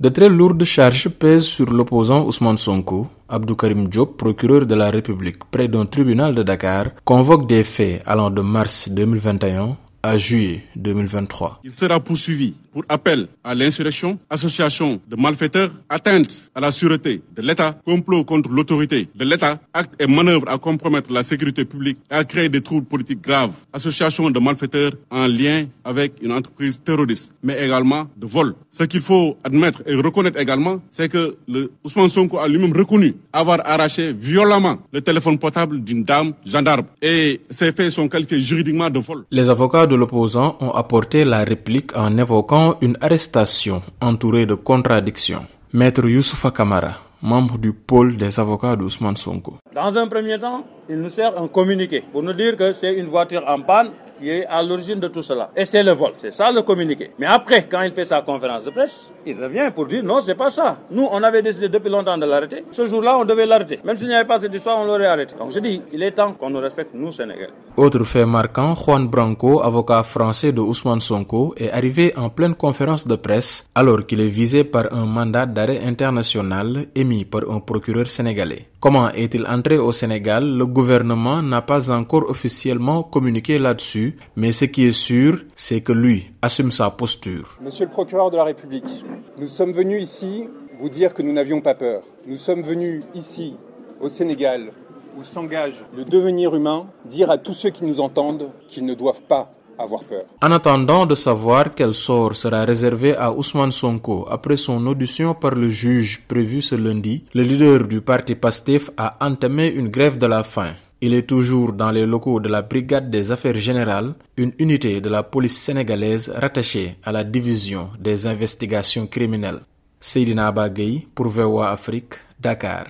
De très lourdes charges pèsent sur l'opposant Ousmane Sonko. Abdou Karim procureur de la République près d'un tribunal de Dakar, convoque des faits allant de mars 2021 à juillet 2023. Il sera poursuivi pour appel à l'insurrection, association de malfaiteurs, atteinte à la sûreté de l'État, complot contre l'autorité de l'État, acte et manœuvre à compromettre la sécurité publique et à créer des troubles politiques graves, association de malfaiteurs en lien avec une entreprise terroriste, mais également de vol. Ce qu'il faut admettre et reconnaître également, c'est que le Ousmane Sonko a lui-même reconnu avoir arraché violemment le téléphone portable d'une dame gendarme et ces faits sont qualifiés juridiquement de vol. Les avocats de l'opposant ont apporté la réplique en évoquant une arrestation entourée de contradictions. Maître Youssoufa Kamara, membre du pôle des avocats d'Ousmane Sonko. Dans un premier temps, il nous sert un communiqué pour nous dire que c'est une voiture en panne qui est à l'origine de tout cela. Et c'est le vol. C'est ça le communiqué. Mais après, quand il fait sa conférence de presse, il revient pour dire non, c'est pas ça. Nous, on avait décidé depuis longtemps de l'arrêter. Ce jour-là, on devait l'arrêter. Même s'il n'y avait pas cette histoire, on l'aurait arrêté. Donc je dis, il est temps qu'on nous respecte, nous, Sénégal. Autre fait marquant, Juan Branco, avocat français de Ousmane Sonko, est arrivé en pleine conférence de presse alors qu'il est visé par un mandat d'arrêt international émis par un procureur sénégalais. Comment est-il entré au Sénégal? Le gouvernement n'a pas encore officiellement communiqué là-dessus, mais ce qui est sûr, c'est que lui assume sa posture. Monsieur le procureur de la République, nous sommes venus ici vous dire que nous n'avions pas peur. Nous sommes venus ici, au Sénégal, où s'engage le devenir humain, dire à tous ceux qui nous entendent qu'ils ne doivent pas En attendant de savoir quel sort sera réservé à Ousmane Sonko après son audition par le juge prévu ce lundi, le leader du parti PASTEF a entamé une grève de la faim. Il est toujours dans les locaux de la Brigade des Affaires Générales, une unité de la police sénégalaise rattachée à la division des investigations criminelles. Seydina Bagay pour VOA Afrique, Dakar.